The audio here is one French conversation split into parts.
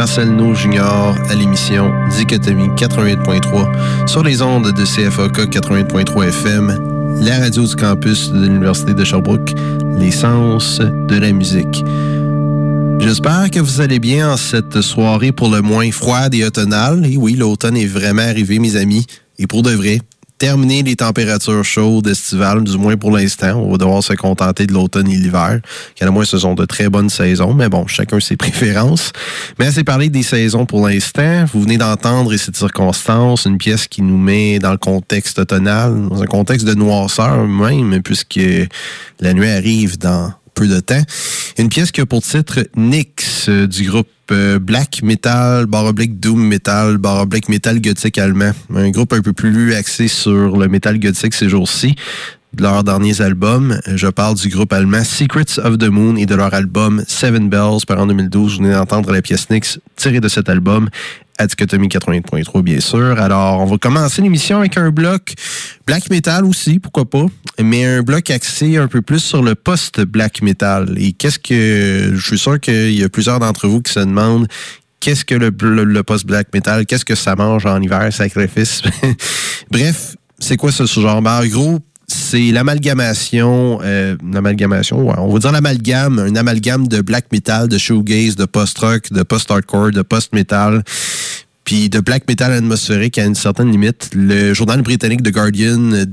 Marcel No Junior à l'émission Dichotomie 88.3 sur les ondes de CFOK 88.3 FM, la radio du campus de l'Université de Sherbrooke, l'essence de la musique. J'espère que vous allez bien en cette soirée pour le moins froide et automnale. Et oui, l'automne est vraiment arrivé, mes amis, et pour de vrai terminer les températures chaudes estivales, du moins pour l'instant. On va devoir se contenter de l'automne et l'hiver. Qui, à moins, ce sont de très bonnes saisons, mais bon, chacun ses préférences. Mais assez parlé des saisons pour l'instant. Vous venez d'entendre, et cette circonstance, une pièce qui nous met dans le contexte automnal, dans un contexte de noirceur même, puisque la nuit arrive dans peu de temps. Une pièce qui a pour titre Nix euh, du groupe euh, Black Metal, baroblique Doom Metal, baroblique Metal Gothique allemand. Un groupe un peu plus axé sur le metal gothique ces jours-ci. De leurs derniers albums, je parle du groupe allemand Secrets of the Moon et de leur album Seven Bells par en 2012. Vous venez d'entendre la pièce Nix tirée de cet album à Dichotomie 88.3, bien sûr. Alors, on va commencer l'émission avec un bloc black metal aussi, pourquoi pas, mais un bloc axé un peu plus sur le post-black metal. Et qu'est-ce que... Je suis sûr qu'il y a plusieurs d'entre vous qui se demandent qu'est-ce que le, post-black metal, qu'est-ce que ça mange en hiver, sacrifice? Bref, c'est quoi ce genre? Ben, en gros, c'est l'amalgamation, euh, ouais, on va dire l'amalgame, un amalgame de black metal, de shoegaze, de post-rock, de post-hardcore, de post-metal, puis de black metal atmosphérique à une certaine limite. Le journal britannique The Guardian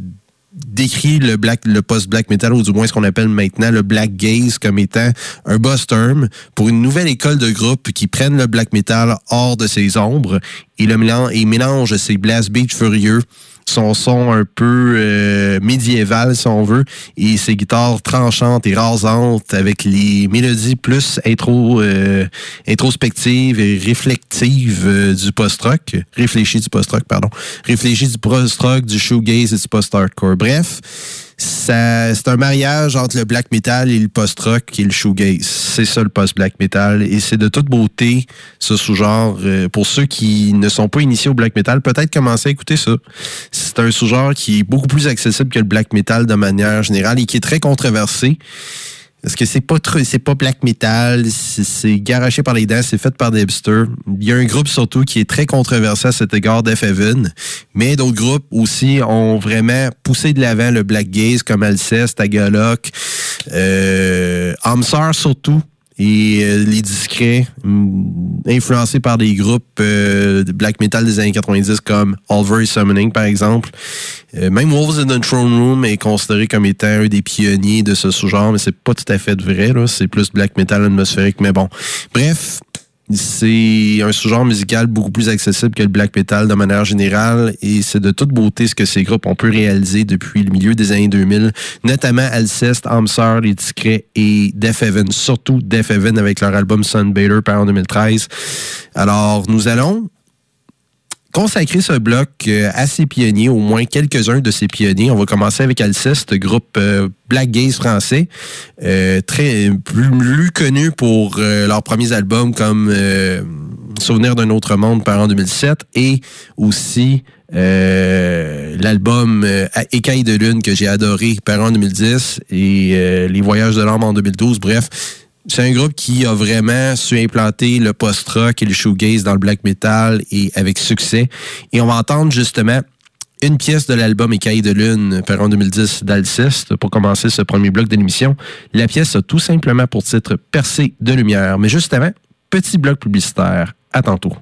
décrit le black, le post-black metal, ou du moins ce qu'on appelle maintenant le black gaze, comme étant un boss term pour une nouvelle école de groupe qui prennent le black metal hors de ses ombres et le mélange, et mélange ces blast beats furieux son son un peu euh, médiéval, si on veut, et ses guitares tranchantes et rasantes avec les mélodies plus intro, euh, introspectives et réflectives euh, du post-rock, réfléchies du post-rock, pardon, réfléchies du post-rock, du shoegaze et du post-hardcore. Bref, c'est un mariage entre le black metal et le post-rock et le shoegaze. C'est ça le post-black metal et c'est de toute beauté ce sous-genre. Euh, pour ceux qui ne sont pas initiés au black metal, peut-être commencer à écouter ça. C'est un sous-genre qui est beaucoup plus accessible que le black metal de manière générale et qui est très controversé. Parce que c'est pas c'est pas black metal, c'est garoché par les dents, c'est fait par des hipsters. Il y a un groupe surtout qui est très controversé à cet égard, Def Heaven. Mais d'autres groupes aussi ont vraiment poussé de l'avant le black gaze comme Alceste, Agaloc, euh, surtout et euh, les discrets, mm, influencés par des groupes euh, de black metal des années 90 comme Alvery Summoning par exemple. Euh, même Wolves in the Throne Room est considéré comme étant un des pionniers de ce sous-genre, mais c'est pas tout à fait vrai. C'est plus black metal atmosphérique, mais bon. Bref, c'est un sous-genre musical beaucoup plus accessible que le black metal de manière générale et c'est de toute beauté ce que ces groupes ont pu réaliser depuis le milieu des années 2000, notamment Alceste, Amsar, Les Discrets et Death Heaven, surtout Death Heaven avec leur album Sunbather par en 2013. Alors, nous allons consacrer ce bloc euh, à ses pionniers, au moins quelques-uns de ses pionniers. On va commencer avec Alceste, groupe euh, black gaze français, euh, très plus, connu pour leurs premiers albums comme Souvenir d'un autre monde par en 2007 et aussi l'album Écaille de lune que j'ai adoré par en 2010 et Les voyages de l'âme en 2012. Bref, c'est un groupe qui a vraiment su implanter le post-rock et le shoegaze dans le black metal et avec succès. Et on va entendre justement une pièce de l'album Écaille de Lune, par en 2010 d'Alceste, pour commencer ce premier bloc de l'émission. La pièce a tout simplement pour titre Percée de lumière. Mais justement, petit bloc publicitaire. À tantôt.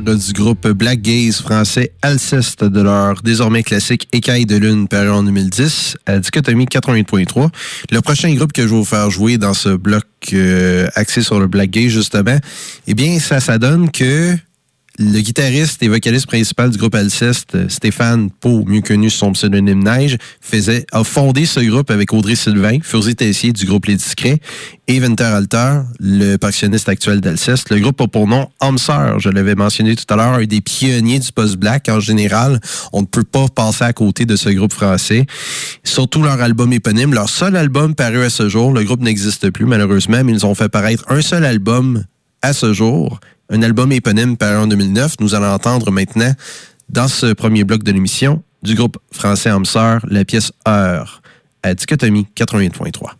Du groupe Black Gaze français Alceste de leur désormais classique Écaille de lune paru en 2010 à Dichotomie 88.3. Le prochain groupe que je vais vous faire jouer dans ce bloc euh, axé sur le Black Gaze justement, eh bien ça, ça donne que le guitariste et vocaliste principal du groupe Alceste, Stéphane Pau, mieux connu sous son pseudonyme Neige, faisait, a fondé ce groupe avec Audrey Sylvain, Furzy Tessier du groupe Les Discrets, et Venter Alter, le percussionniste actuel d'Alceste. Le groupe a pour nom Homser, je l'avais mentionné tout à l'heure, un des pionniers du post-black en général. On ne peut pas passer à côté de ce groupe français. Surtout leur album éponyme, leur seul album paru à ce jour. Le groupe n'existe plus malheureusement, mais ils ont fait paraître un seul album à ce jour un album éponyme paru en 2009. Nous allons entendre maintenant, dans ce premier bloc de l'émission, du groupe français Hamster, la pièce Heure, à Dichotomie 88.3.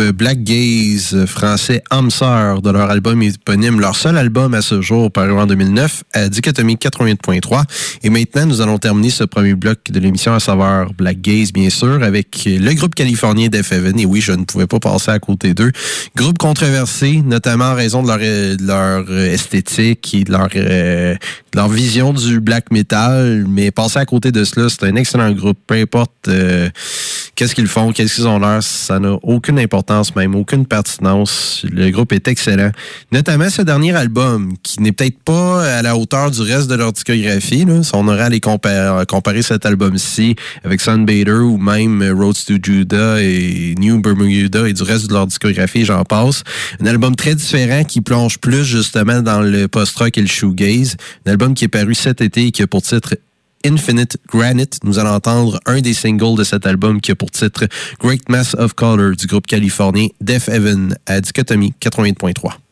Black Gaze français Hamster de leur album éponyme, leur seul album à ce jour paru en 2009 à Dichotomie 88.3. Et maintenant, nous allons terminer ce premier bloc de l'émission à savoir Black Gaze, bien sûr, avec le groupe californien Def Heaven. Et oui, je ne pouvais pas passer à côté d'eux. Groupe controversé, notamment en raison de leur, leur esthétique et de leur, de leur vision du black metal. Mais passer à côté de cela, c'est un excellent groupe. Peu importe euh, qu'est-ce qu'ils font, qu'est-ce qu'ils ont l'air, ça n'a aucune importance, même aucune pertinence. Le groupe est excellent. Notamment ce dernier album, qui n'est peut-être pas à la hauteur du reste de leur discographie. Là. Si on aurait à les comparer, comparer cet album-ci avec Sunbather ou même Roads to Judah et New Bermuda et du reste de leur discographie, j'en passe. Un album très différent qui plonge plus justement dans le post-rock et le shoegaze. Un album qui est paru cet été et qui a pour titre Infinite Granite. Nous allons entendre un des singles de cet album qui a pour titre Great Mass of Color du groupe californien Def Heaven à Dichotomie 88.3.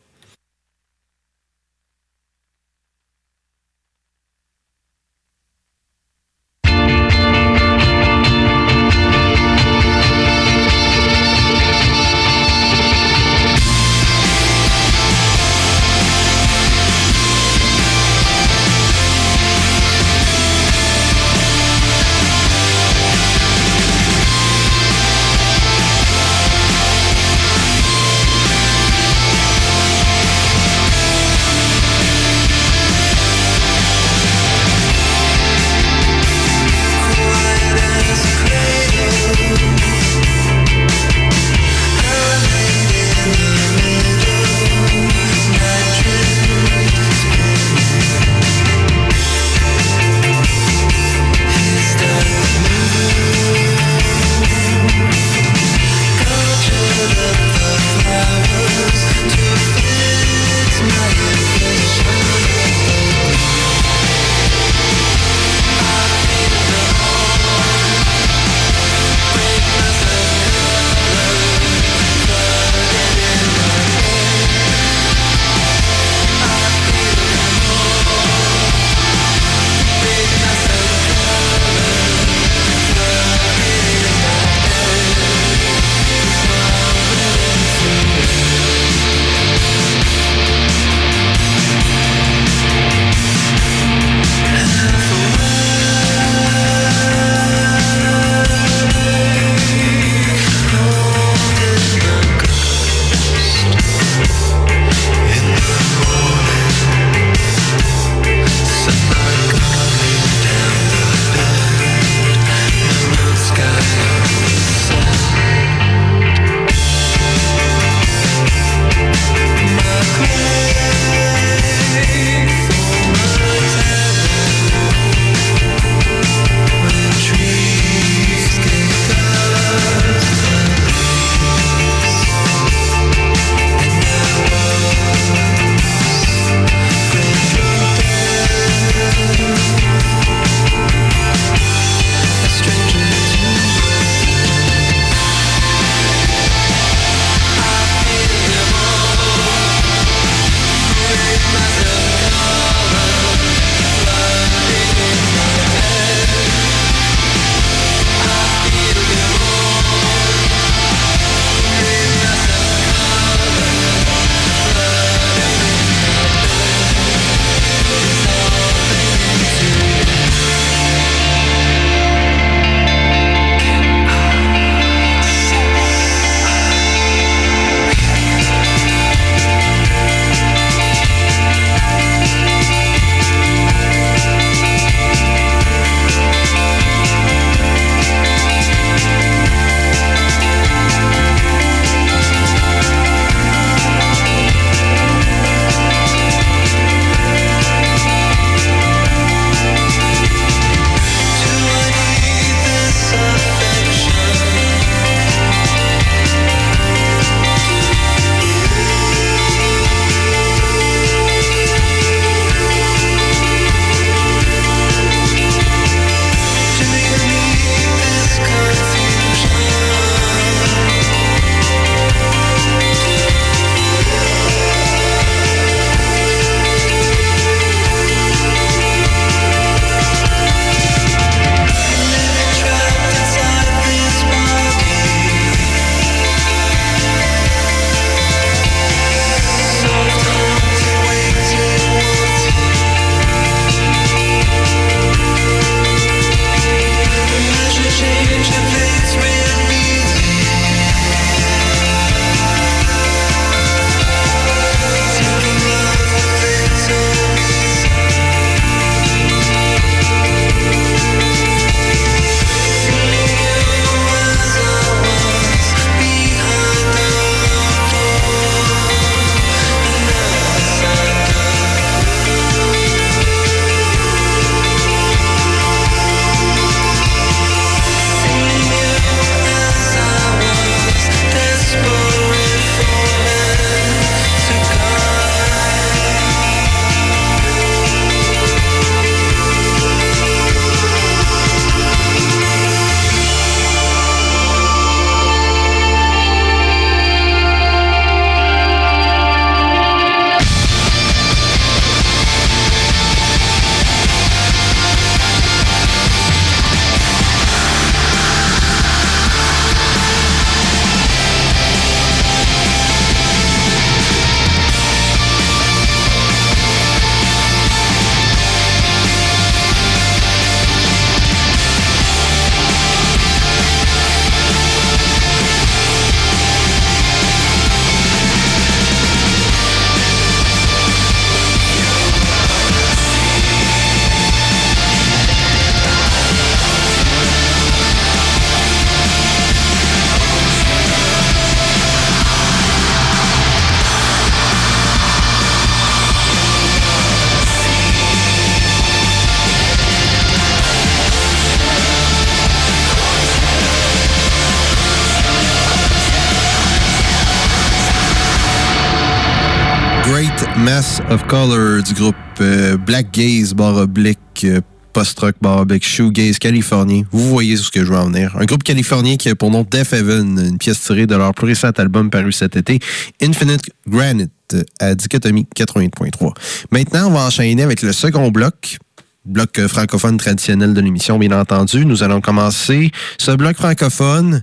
groupe euh, Black Gaze, barre oblique, euh, post-rock, barre oblique, shoegaze californien. Vous voyez ce que je veux en venir. Un groupe californien qui a pour nom Death Heaven, une pièce tirée de leur plus récent album paru cet été, Infinite Granite, à Dichotomie 88.3. Maintenant, on va enchaîner avec le second bloc, bloc francophone traditionnel de l'émission, bien entendu. Nous allons commencer ce bloc francophone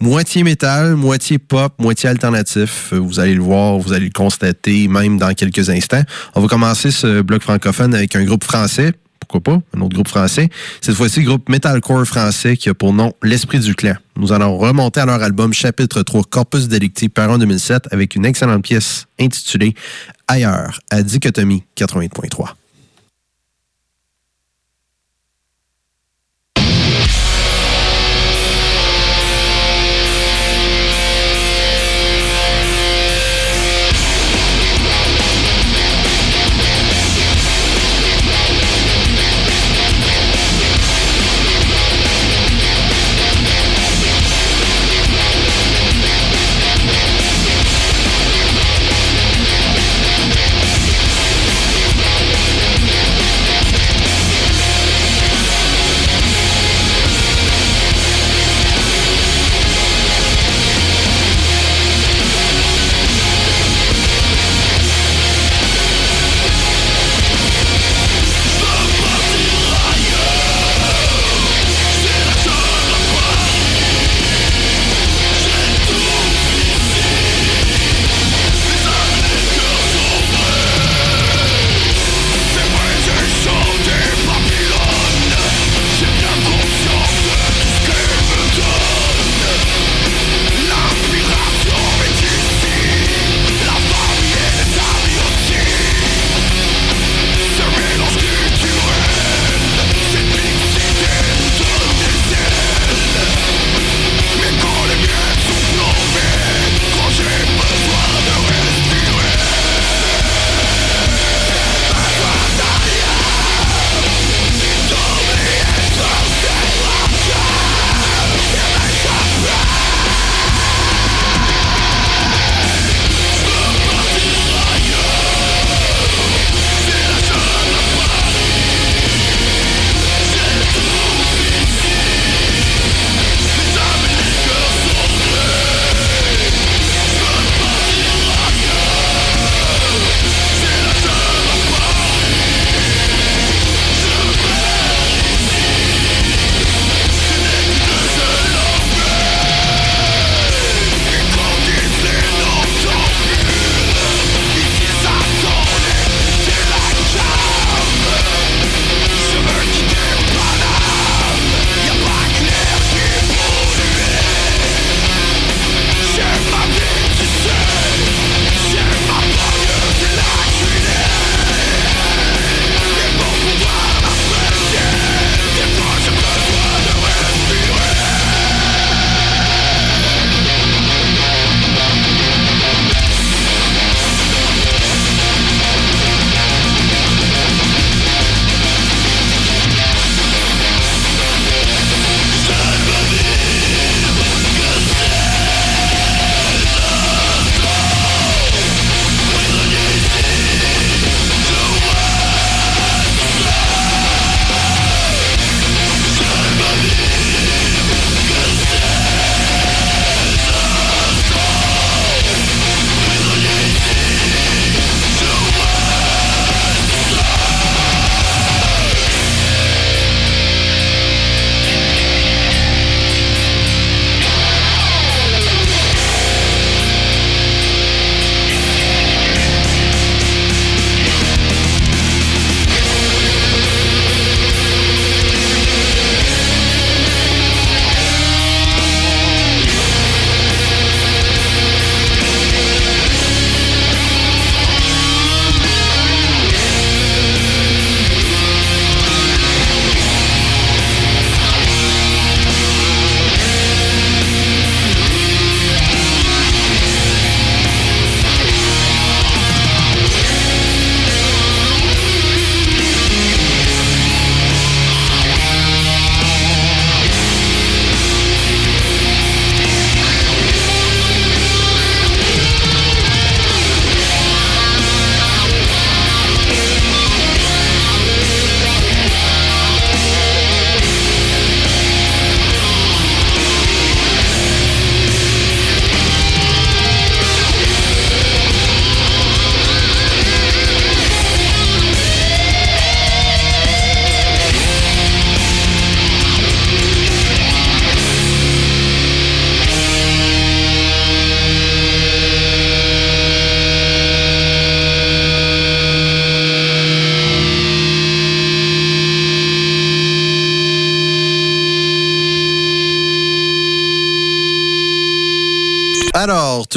moitié métal, moitié pop, moitié alternatif. Vous allez le voir, vous allez le constater même dans quelques instants. On va commencer ce bloc francophone avec un groupe français. Pourquoi pas? Un autre groupe français. Cette fois-ci, groupe metalcore français qui a pour nom L'Esprit du Clan. Nous allons remonter à leur album Chapitre 3 Corpus Delicti par en 2007 avec une excellente pièce intitulée Ailleurs à Dichotomie 88.3.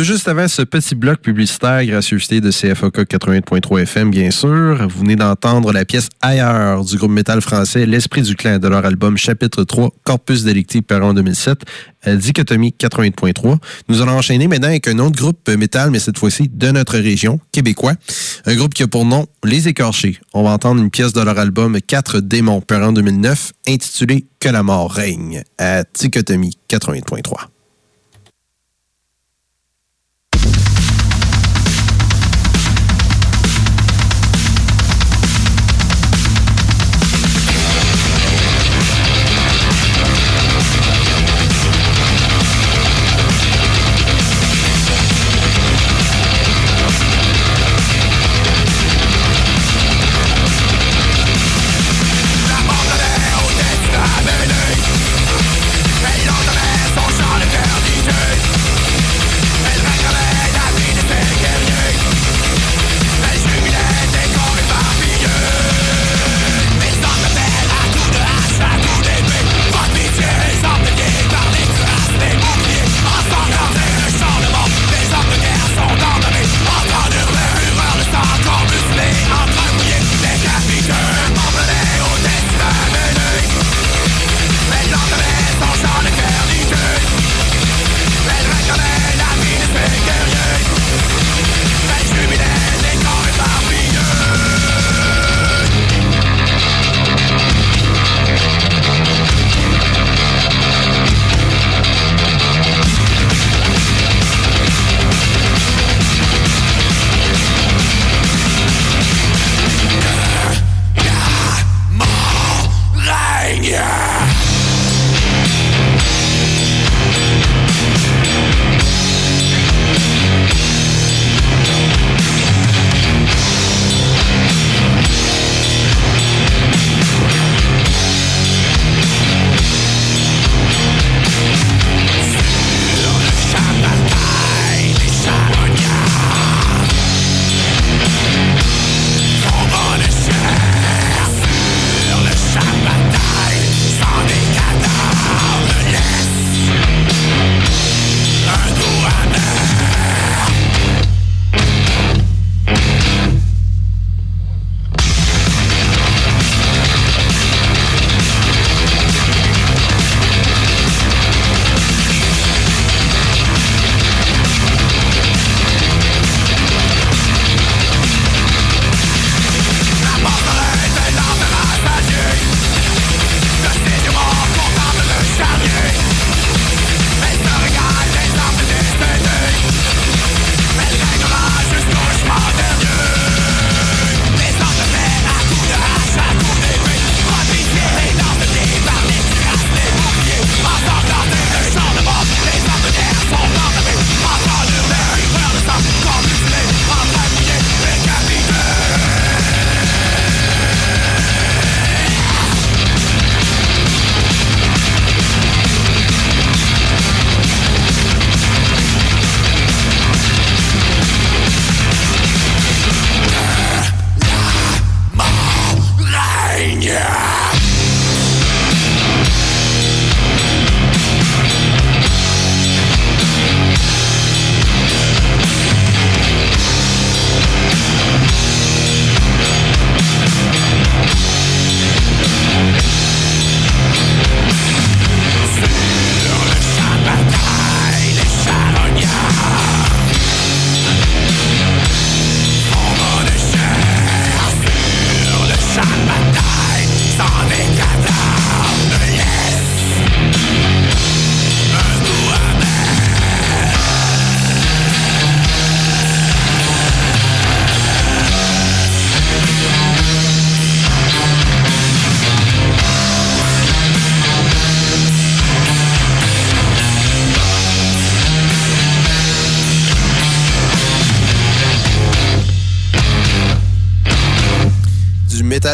Juste avant ce petit bloc publicitaire, gracieuseté de CFOK 88.3 FM, bien sûr, vous venez d'entendre la pièce Ailleurs du groupe métal français L'Esprit du Clan de leur album Chapitre 3, Corpus Delicti, par en 2007, Dichotomie 88.3. Nous allons enchaîner maintenant avec un autre groupe métal, mais cette fois-ci de notre région, québécois. Un groupe qui a pour nom Les Écorchés. On va entendre une pièce de leur album 4 démons, par en 2009, intitulée Que la mort règne, à Dichotomie 88.3.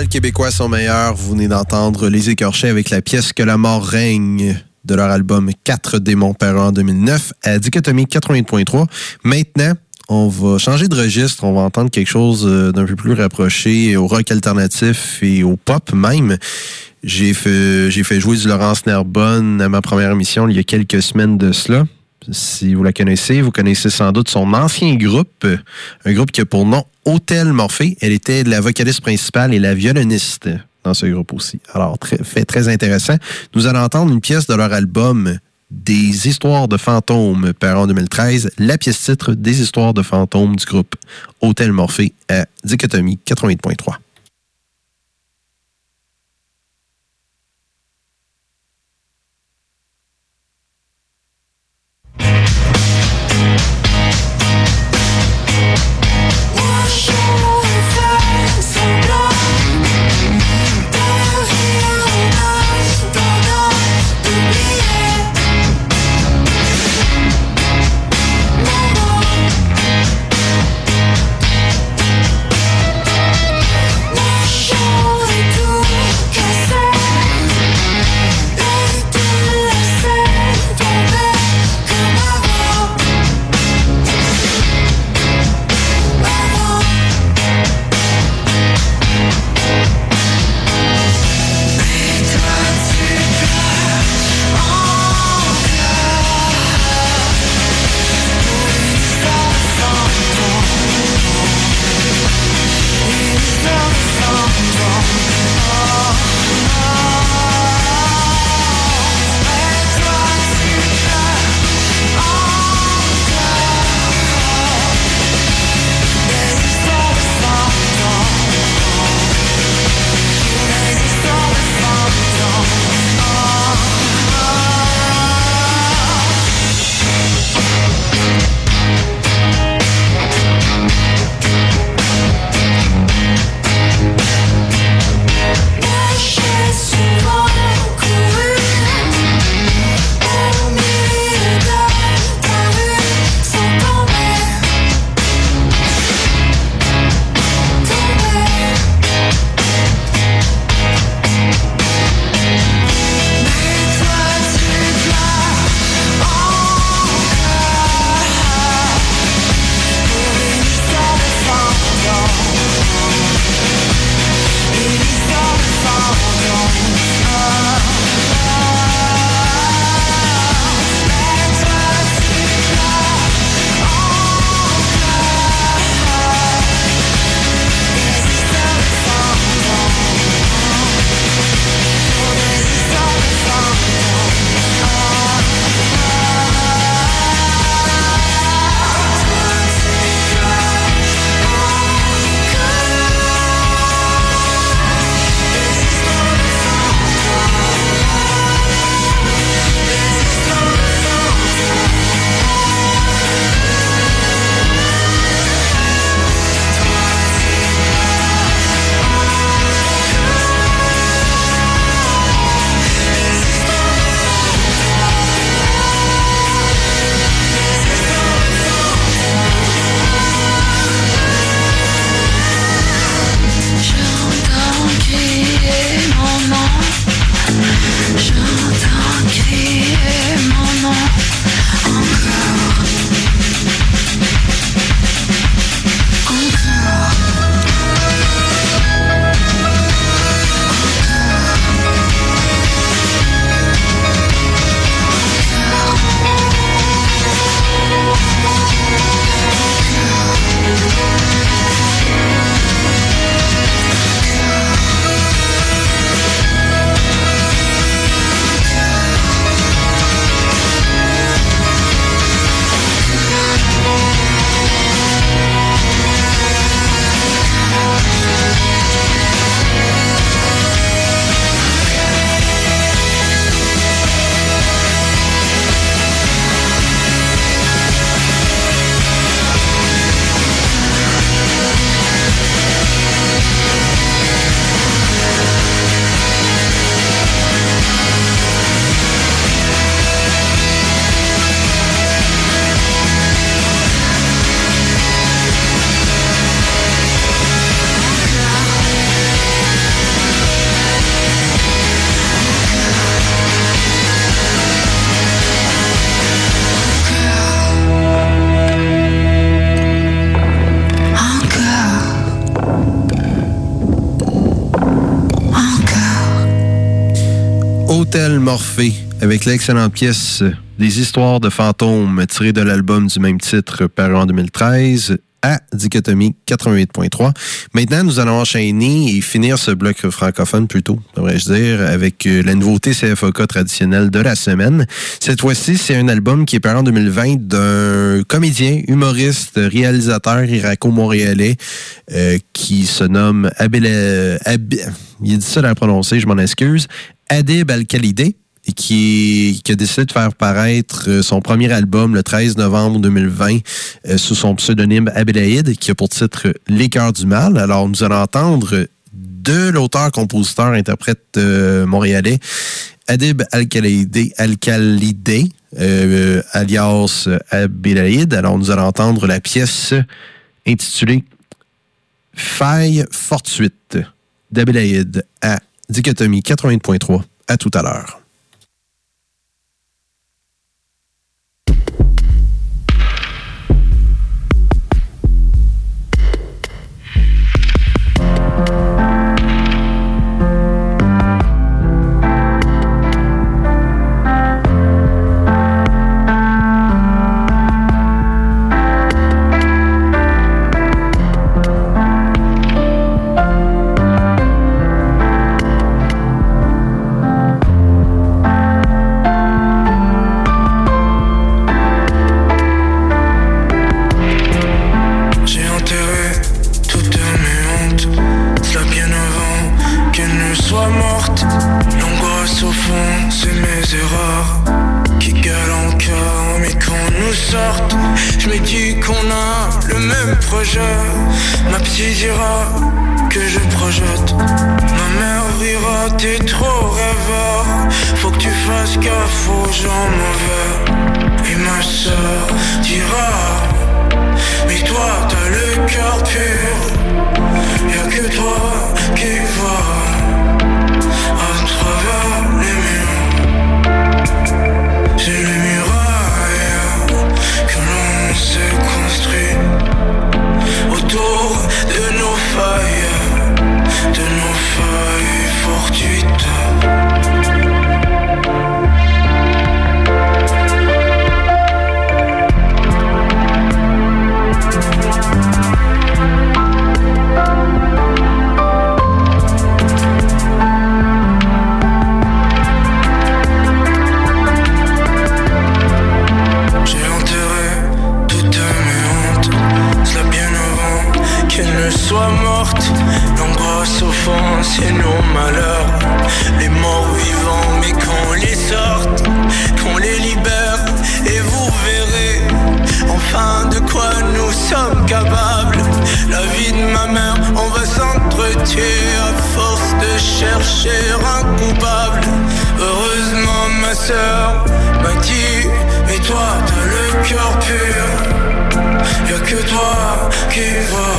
québécois sont meilleurs. Vous venez d'entendre Les Écorchés avec la pièce Que la mort règne de leur album 4 démons par en 2009 à Dichotomie 88.3. Maintenant, on va changer de registre. On va entendre quelque chose euh, d'un peu plus rapproché au rock alternatif et au pop même. J'ai fait, j'ai fait jouer du Laurence Nerbonne à ma première émission il y a quelques semaines de cela. Si vous la connaissez, vous connaissez sans doute son ancien groupe, un groupe qui a pour nom Hôtel Morphée. Elle était la vocaliste principale et la violoniste dans ce groupe aussi. Alors, très, fait très intéressant. Nous allons entendre une pièce de leur album Des histoires de fantômes par en 2013, la pièce titre Des histoires de fantômes du groupe Hôtel Morphée à Dichotomie 88.3. Hôtel Morphée avec l'excellente pièce euh, Des histoires de fantômes tirée de l'album du même titre paru en 2013 à Dichotomie 88.3. Maintenant, nous allons enchaîner et finir ce bloc francophone plutôt, devrais-je dire, avec euh, la nouveauté CFOK traditionnelle de la semaine. Cette fois-ci, c'est un album qui est paru en 2020 d'un comédien, humoriste, réalisateur iraco-montréalais euh, qui se nomme Abel... Ab... Il dit ça à prononcer, je m'en excuse. Adib Al-Khalidé qui, a décidé de faire paraître euh, son premier album le 13 novembre 2020 euh, sous son pseudonyme Abelaïd, qui a pour titre Les cœurs du mal. Alors, nous allons entendre de l'auteur-compositeur interprète euh, montréalais Adib Al-Khalidé, euh, alias Abelaïd. Alors, nous allons entendre la pièce intitulée Faille fortuite d'Abelaïd à Dichotomie 80.3. À tout à l'heure. sortira. Mais toi, t'as le cœur pur. Y'a que toi qui vois à travers les murs. Les murs. C'est nos malheurs. Les morts vivants, mais qu'on les sorte, qu'on les libère, et vous verrez enfin de quoi nous sommes capables. La vie de ma mère, on va s'entretuer à force de chercher un coupable. Heureusement, ma soeur m'a dit, mais toi, t'as le cœur pur. Y'a que toi qui vois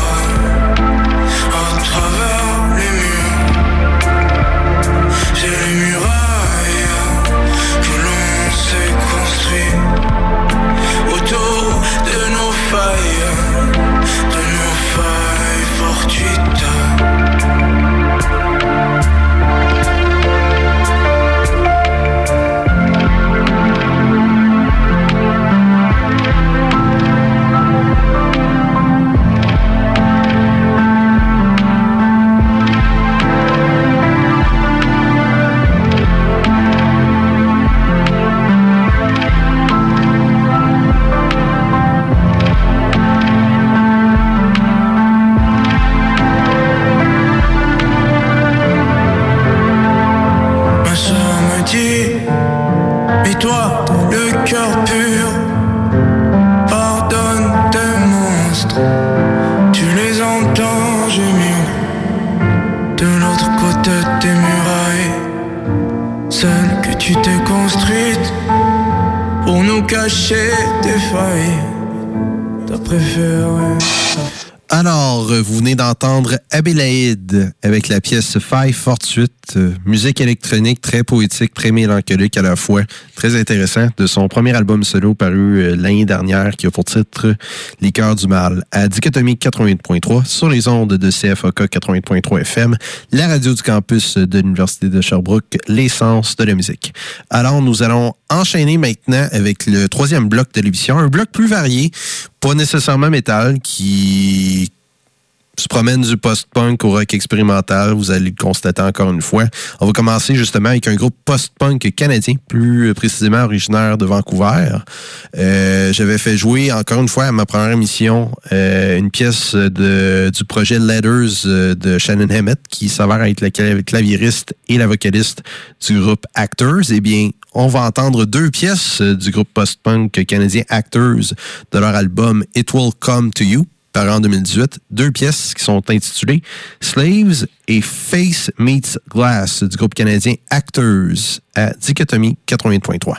préfère avec la pièce Faille fortuite euh, musique électronique très poétique, très mélancolique à la fois, très intéressant, de son premier album solo paru euh, l'année dernière qui a pour titre Les cœurs du mal à Dichotomie 88.3 sur les ondes de CFOK 88.3 FM, la radio du campus de l'Université de Sherbrooke, l'essence de la musique. Alors nous allons enchaîner maintenant avec le troisième bloc de l'émission, un bloc plus varié, pas nécessairement métal, qui se promène du post-punk au rock expérimental, vous allez le constater encore une fois. On va commencer justement avec un groupe post-punk canadien, plus précisément originaire de Vancouver. Euh, J'avais fait jouer encore une fois à ma première émission euh, une pièce de, du projet Letters euh, de Shannon Hammett, qui s'avère être la clavieriste et la vocaliste du groupe Actors. Eh bien, on va entendre deux pièces du groupe post-punk canadien Actors de leur album It Will Come to You en 2018, deux pièces qui sont intitulées Slaves et Face Meets Glass du groupe canadien Actors à Dichotomie 80.3.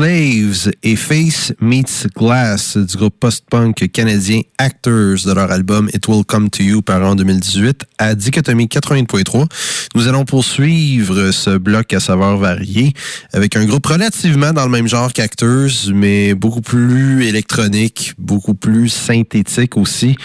Slaves et Face Meets Glass du groupe post-punk canadien Actors de leur album It Will Come to You par en 2018 à Dichotomie 80.3. Nous allons poursuivre ce bloc à saveur variée avec un groupe relativement dans le même genre qu'Actors, mais beaucoup plus électronique, beaucoup plus synthétique aussi.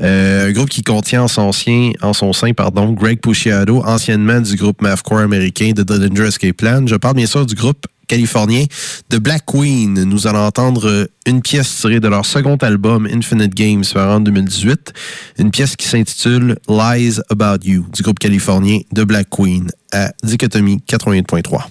Euh, un groupe qui contient en son, sien, en son sein pardon, Greg Puciato, anciennement du groupe mathcore américain de The Danger Escape Plan. Je parle bien sûr du groupe californien de Black Queen. Nous allons entendre euh, une pièce tirée de leur second album Infinite Games en 2018, une pièce qui s'intitule Lies About You du groupe californien de Black Queen à Dichotomie 88.3.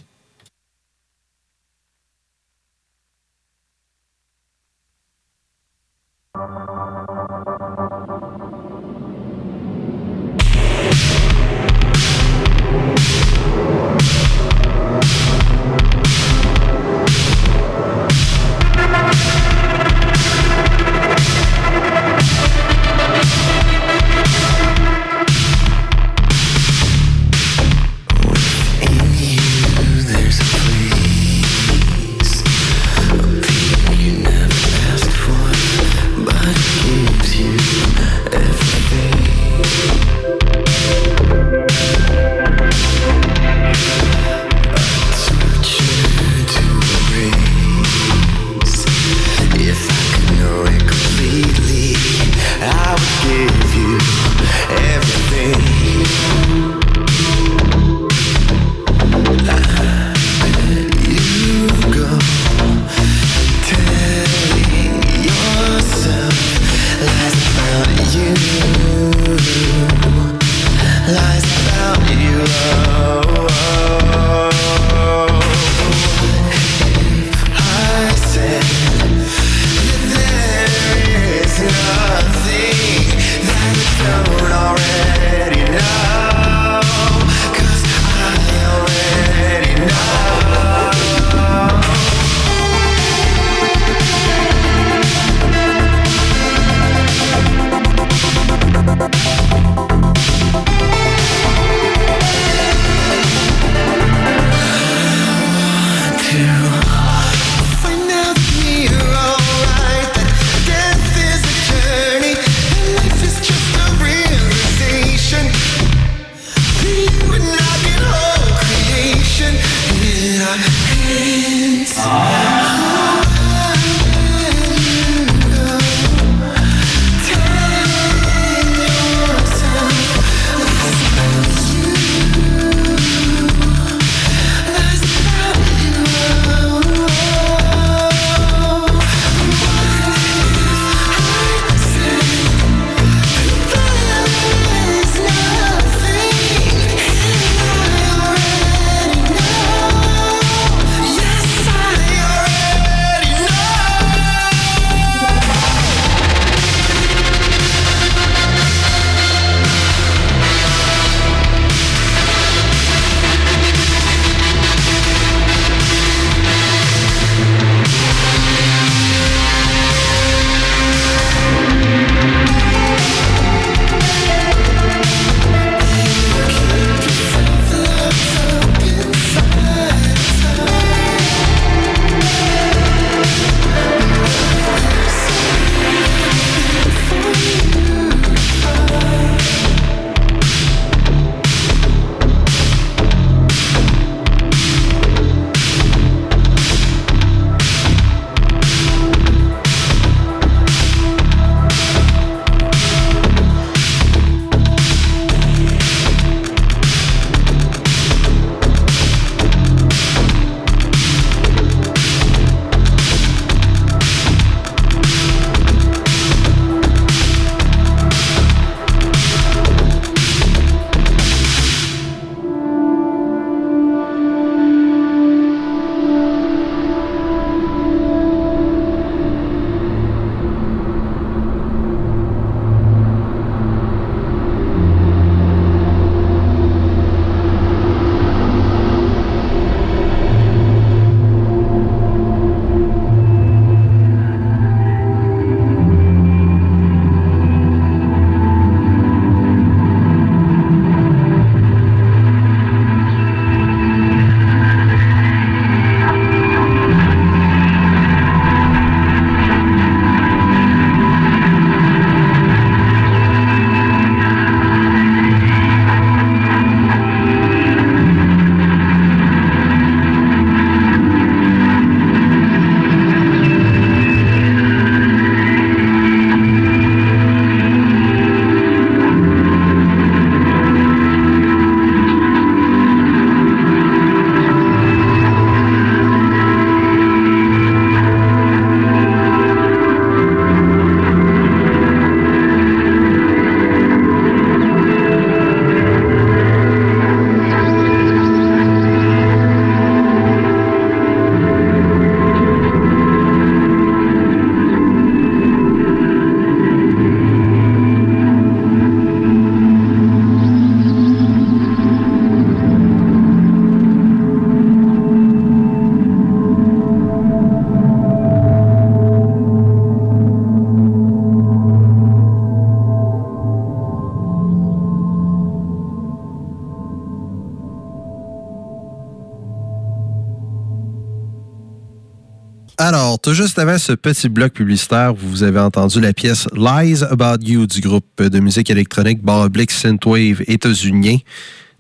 Tout juste avant ce petit bloc publicitaire, vous avez entendu la pièce Lies About You du groupe de musique électronique Bar Synthwave états-unien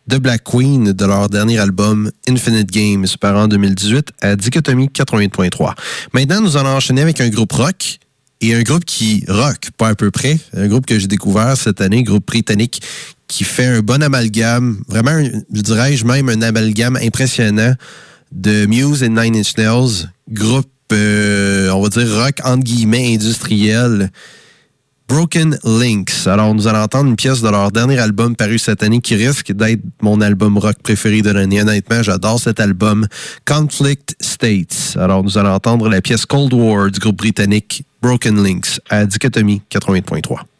de Black Queen de leur dernier album Infinite Games par en 2018 à Dichotomie 88.3. Maintenant, nous allons enchaîner avec un groupe rock et un groupe qui rock, pas à peu près. Un groupe que j'ai découvert cette année, groupe britannique qui fait un bon amalgame, vraiment, je dirais-je même un amalgame impressionnant de Muse et Nine Inch Nails, groupe, euh, on va dire rock guillemets industriel. Broken Links. Alors, nous allons entendre une pièce de leur dernier album paru cette année qui risque d'être mon album rock préféré de l'année. Honnêtement, j'adore cet album, Conflict States. Alors, nous allons entendre la pièce Cold War du groupe britannique Broken Links à Dichotomie 88.3.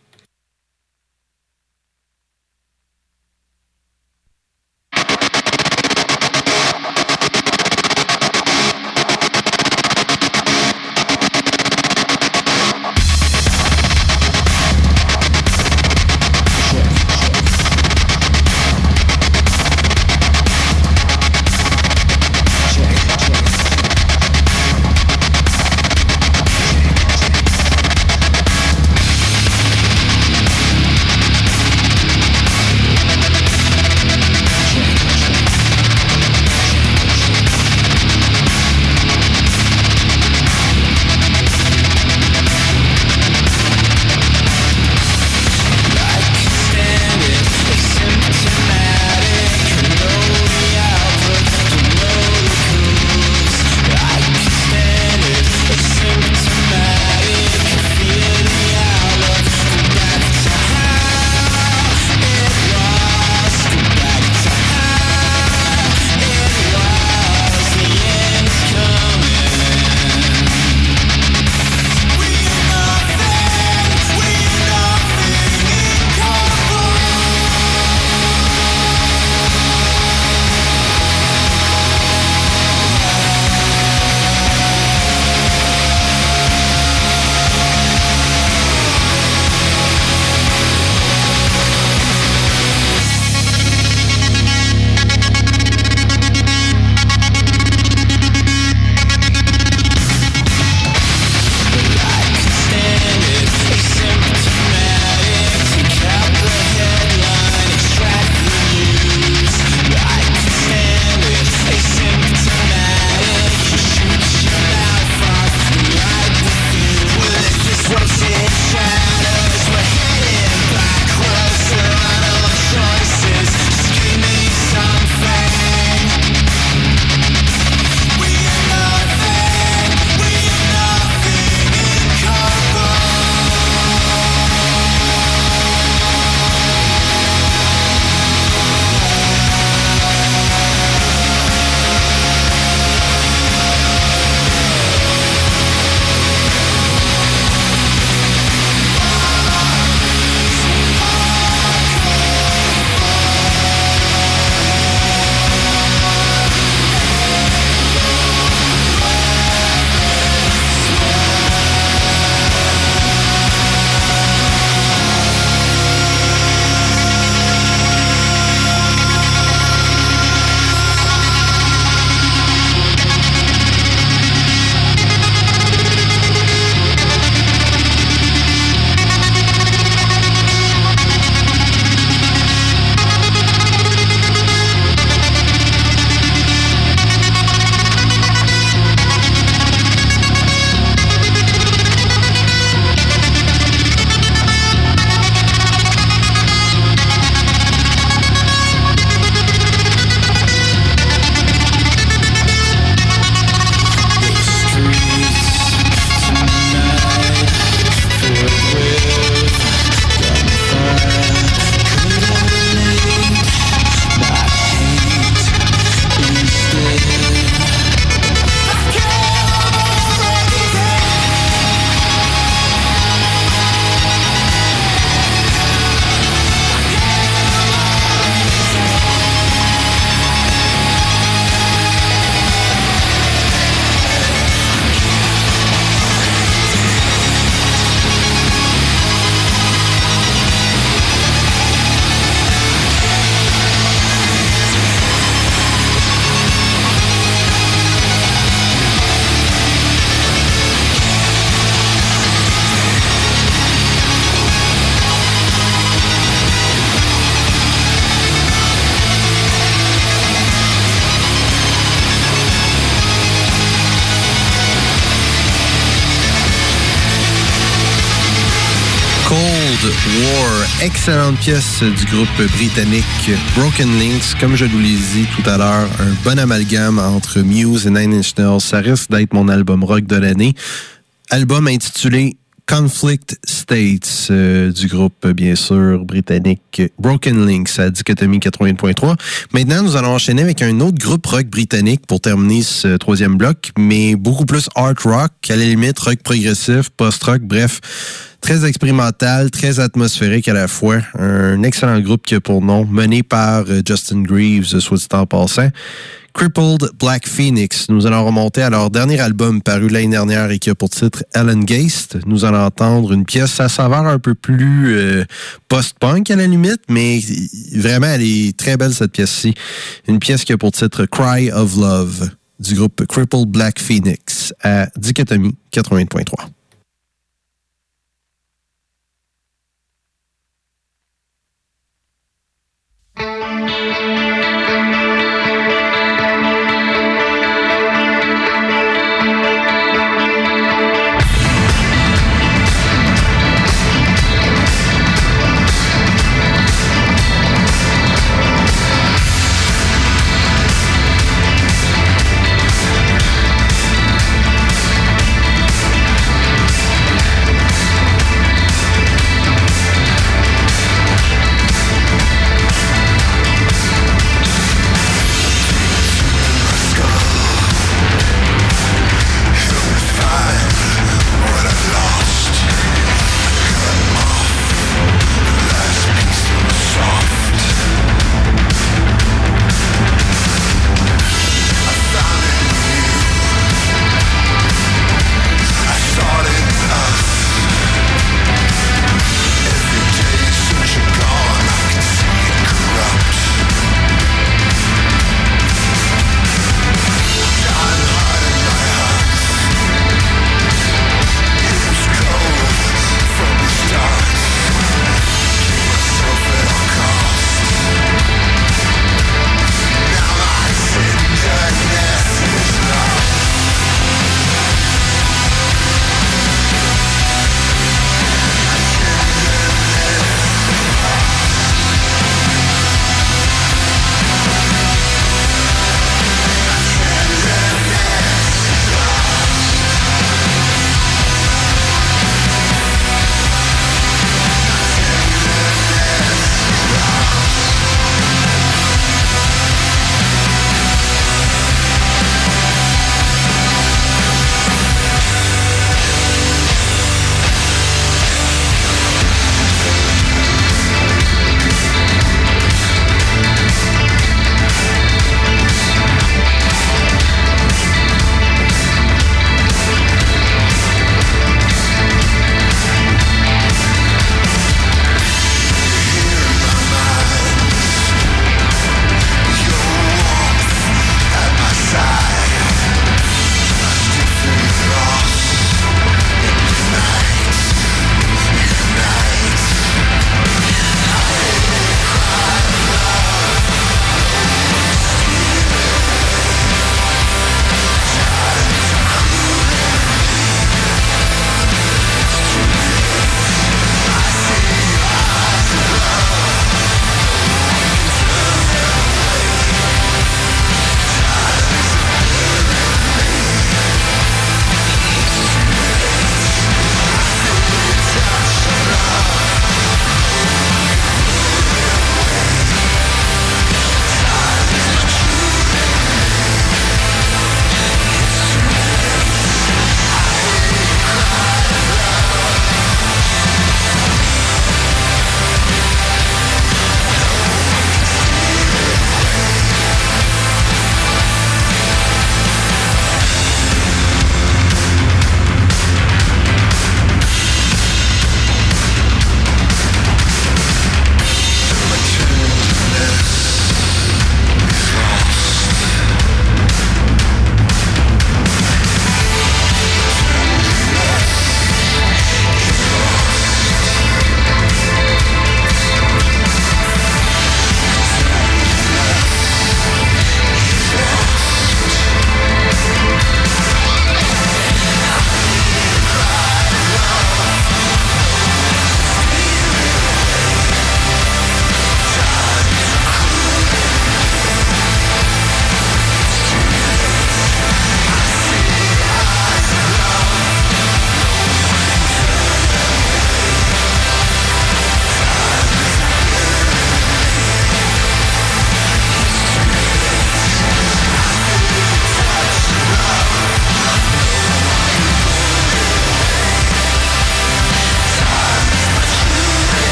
excellente pièce du groupe britannique Broken Links. Comme je vous l'ai dit tout à l'heure, un bon amalgame entre Muse et Nine Inch Nails. Ça risque d'être mon album rock de l'année. Album intitulé Conflict States euh, du groupe, bien sûr, britannique Broken Links à Dichotomie 80.3. Maintenant, nous allons enchaîner avec un autre groupe rock britannique pour terminer ce troisième bloc, mais beaucoup plus art rock, à la limite rock progressif, post-rock, bref, très expérimental, très atmosphérique à la fois. Un excellent groupe qui a pour nom, mené par euh, Justin Greaves, soit dit en passant. Crippled Black Phoenix. Nous allons remonter à leur dernier album paru l'année dernière et qui a pour titre Ellen Geist. Nous allons entendre une pièce à saveur un peu plus euh, post-punk à la limite, mais vraiment, elle est très belle cette pièce-ci. Une pièce qui a pour titre Cry of Love du groupe Crippled Black Phoenix à Dichotomie 80.3.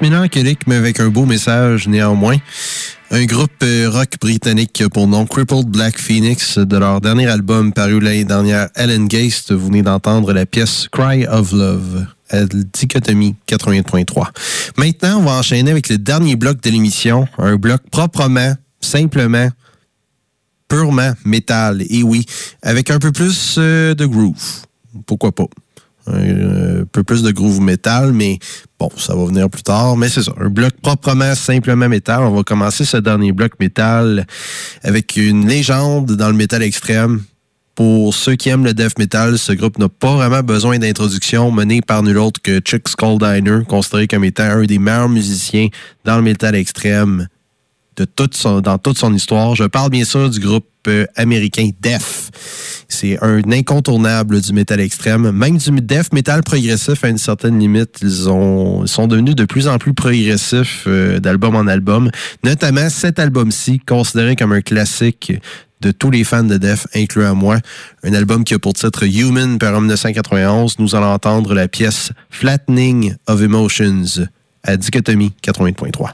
pièce mélancolique, mais avec un beau message néanmoins. Un groupe euh, rock britannique pour nom Crippled Black Phoenix de leur dernier album paru l'année dernière, Ellen Geist. Vous venez d'entendre la pièce Cry of Love à Dichotomie 88.3. Maintenant, on va enchaîner avec le dernier bloc de l'émission. Un bloc proprement, simplement, purement métal. Et oui, avec un peu plus euh, de groove. Pourquoi pas? Un peu plus de groove metal, mais bon, ça va venir plus tard. Mais c'est ça, un bloc proprement, simplement métal. On va commencer ce dernier bloc métal avec une légende dans le métal extrême. Pour ceux qui aiment le death metal, ce groupe n'a pas vraiment besoin d'introduction, mené par nul autre que Chuck Skolldiner, considéré comme étant un des meilleurs musiciens dans le métal extrême de toute son, dans toute son histoire. Je parle bien sûr du groupe euh, américain Def. C'est un incontournable du métal extrême. Même du death metal progressif à une certaine limite. Ils, ont, sont devenus de plus en plus progressifs euh, d'album en album. Notamment cet album-ci, considéré comme un classique de tous les fans de Def, incluant moi. Un album qui a pour titre Human par 1991. Nous allons entendre la pièce Flattening of Emotions à Dichotomie 80.3.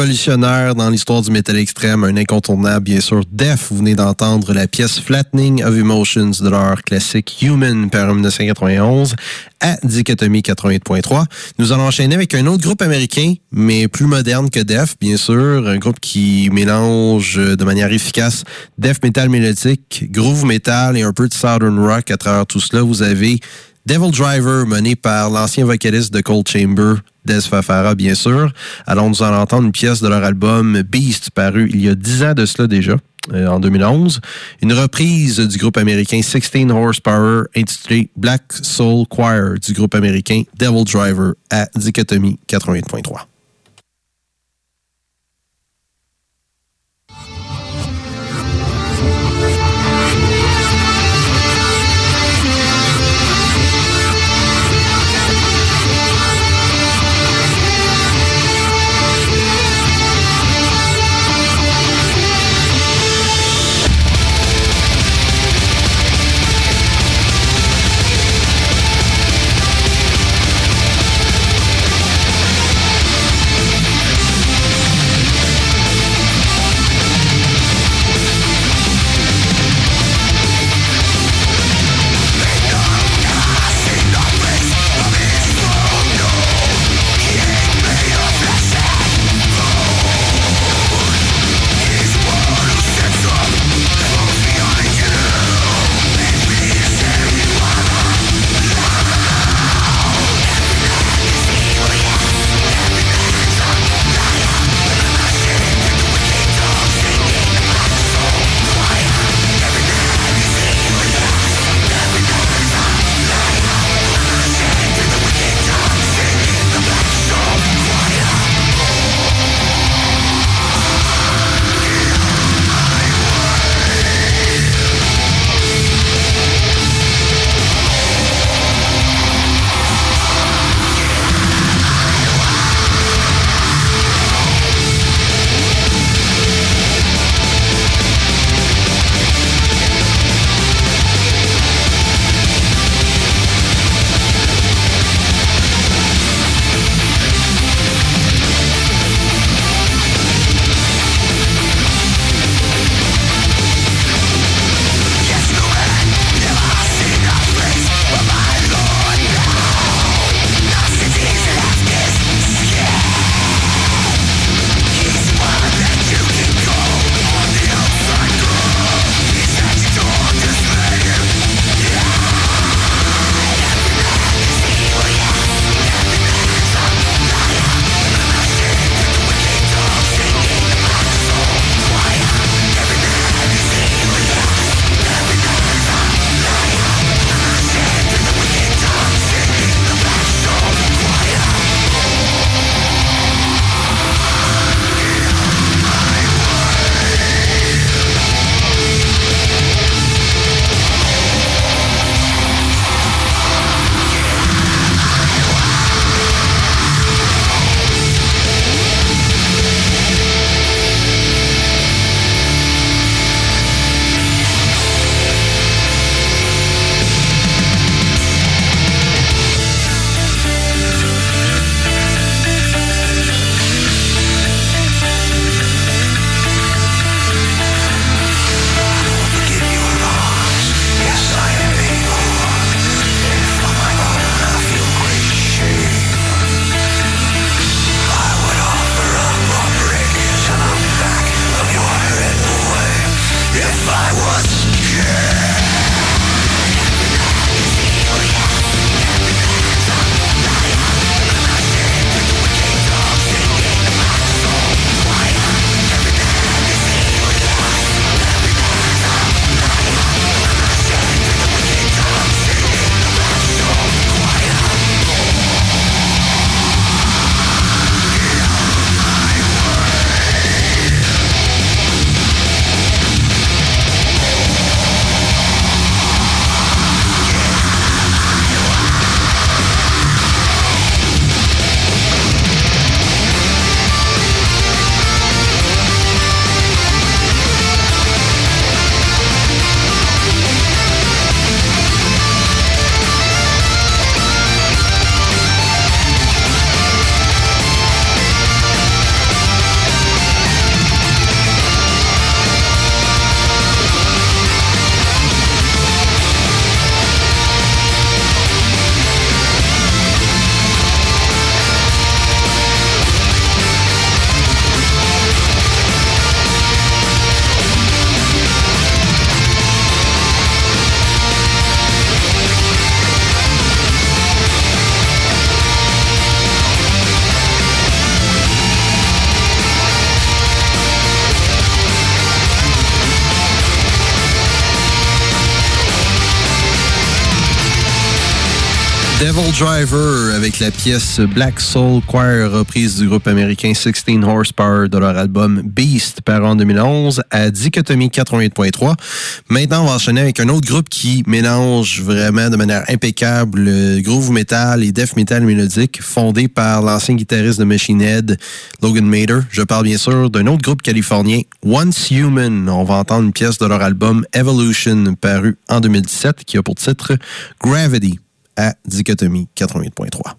révolutionnaire dans l'histoire du métal extrême, un incontournable, bien sûr. Def, vous venez d'entendre la pièce Flattening of Emotions de leur classique Human, par 1991, à Dichotomie 88.3. Nous allons enchaîner avec un autre groupe américain, mais plus moderne que Def, bien sûr. Un groupe qui mélange de manière efficace Def metal mélodique, groove metal et un peu de southern rock à travers tout cela. Vous avez Devil Driver, mené par l'ancien vocaliste de Cold Chamber, Des Fafara, bien sûr. Allons nous en entendre une pièce de leur album Beast, paru il y a dix ans de cela déjà, euh, en 2011. Une reprise du groupe américain 16 Horsepower intitulée Black Soul Choir du groupe américain Devil Driver à Dichotomie 88.3. Devil Driver avec la pièce Black Soul Choir, reprise du groupe américain 16 Horsepower de leur album Beast, par en 2011 à Dichotomie 88.3. Maintenant, on va enchaîner avec un autre groupe qui mélange vraiment de manière impeccable le groove metal et death metal mélodique, fondé par l'ancien guitariste de Machine Head, Logan Mader. Je parle bien sûr d'un autre groupe californien, Once Human. On va entendre une pièce de leur album Evolution, paru en 2017, qui a pour titre Gravity à Dichotomie 88.3.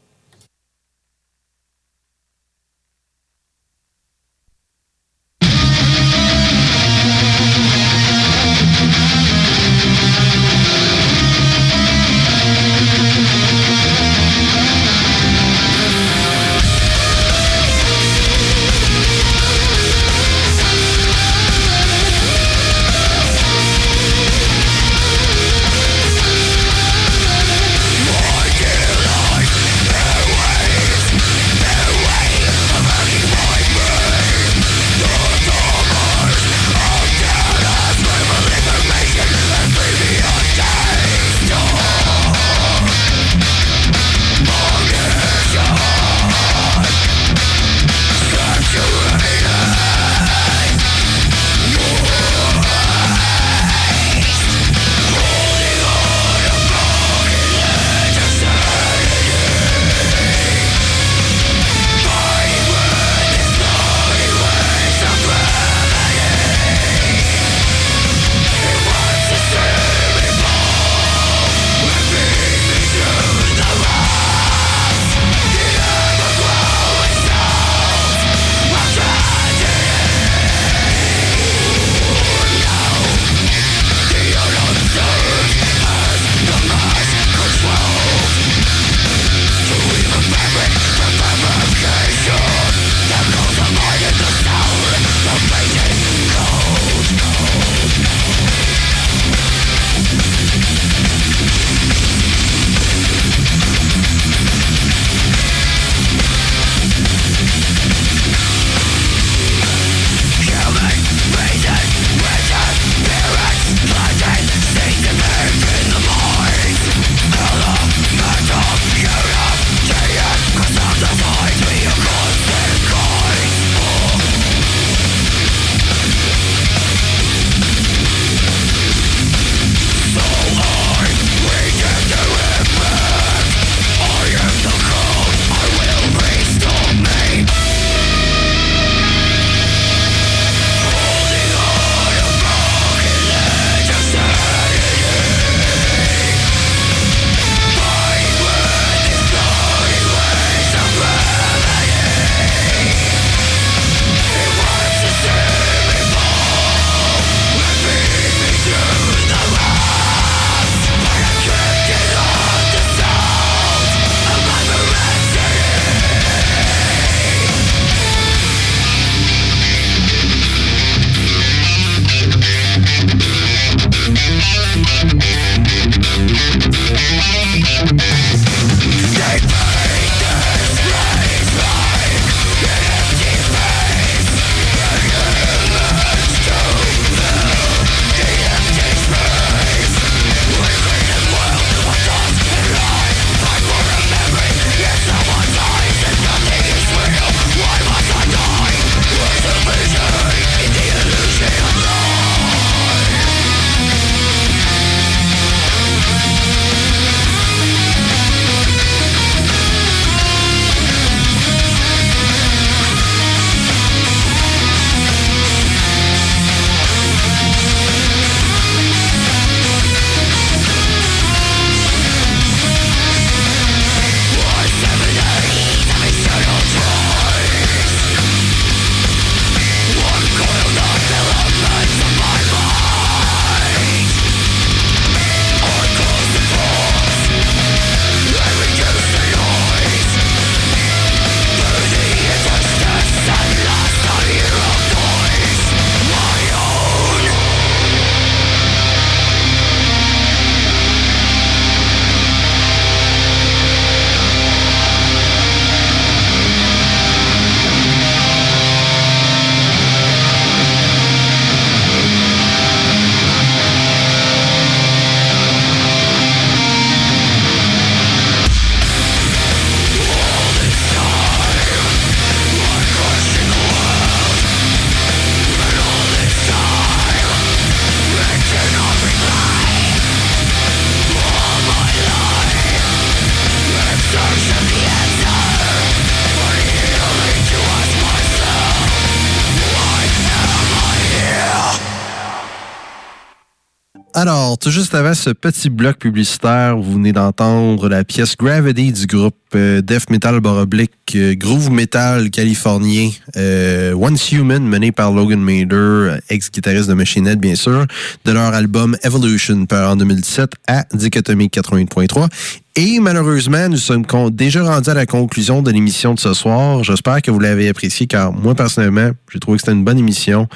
Alors, tout juste avant ce petit bloc publicitaire, vous venez d'entendre la pièce Gravity du groupe euh, Death Metal Boroblick, euh, Groove Metal californien, euh, Once Human, mené par Logan Mader, ex-guitariste de Machine Head, bien sûr, de leur album Evolution, en 2017 à Dichotomie 88.3. Et malheureusement, nous sommes déjà rendus à la conclusion de l'émission de ce soir. J'espère que vous l'avez apprécié, car moi, personnellement, j'ai trouvé que c'était une bonne émission.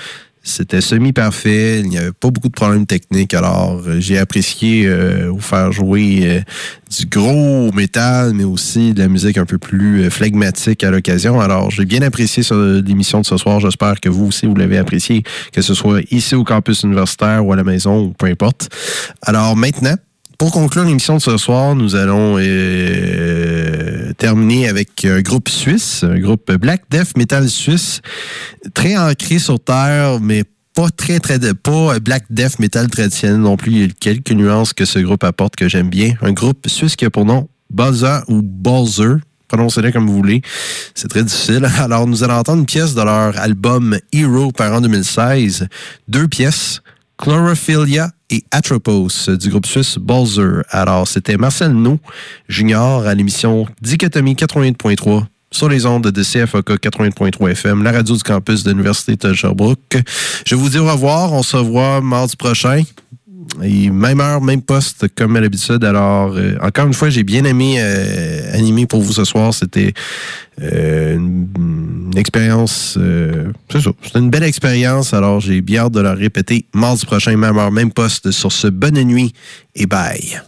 C'était semi-parfait, il n'y avait pas beaucoup de problèmes techniques, alors euh, j'ai apprécié euh, vous faire jouer euh, du gros métal, mais aussi de la musique un peu plus flegmatique à l'occasion. Alors j'ai bien apprécié l'émission de ce soir, j'espère que vous aussi vous l'avez apprécié, que ce soit ici au campus universitaire ou à la maison, ou peu importe. Alors maintenant, pour conclure l'émission de ce soir, nous allons euh, terminer avec un groupe suisse, un groupe Black Death Metal suisse, très ancré sur terre, mais pas très, très, pas Black Death Metal traditionnel non plus. Il y a quelques nuances que ce groupe apporte que j'aime bien. Un groupe suisse qui a pour nom Balza ou Balzer. Prononcez-le comme vous voulez. C'est très difficile. Alors, nous allons entendre une pièce de leur album Hero par an 2016. Deux pièces. Chlorophilia et Atropos du groupe suisse Balzer. Alors, c'était Marcel No Junior à l'émission Dichotomie 88.3 sur les ondes de CFOK 88.3 FM, la radio du campus de l'Université de Sherbrooke. Je vous dis au revoir. On se revoit mardi prochain. Et même heure, même poste, comme à l'habitude. Alors, euh, encore une fois, j'ai bien aimé euh, animer pour vous ce soir. C'était euh, une, expérience... c'est ça, c'était une belle expérience. Alors, j'ai bien hâte de la répéter mardi prochain, même heure, même poste, sur ce Bonne nuit et bye.